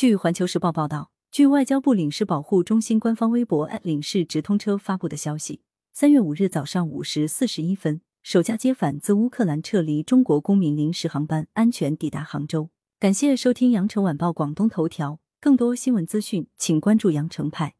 据环球时报报道据外交部领事保护中心官方微博领事直通车发布的消息三月五日早上五时四十一分首架接返自乌克兰撤离中国公民临时航班安全抵达杭州。感谢收听羊城晚报广东头条更多新闻资讯请关注羊城派。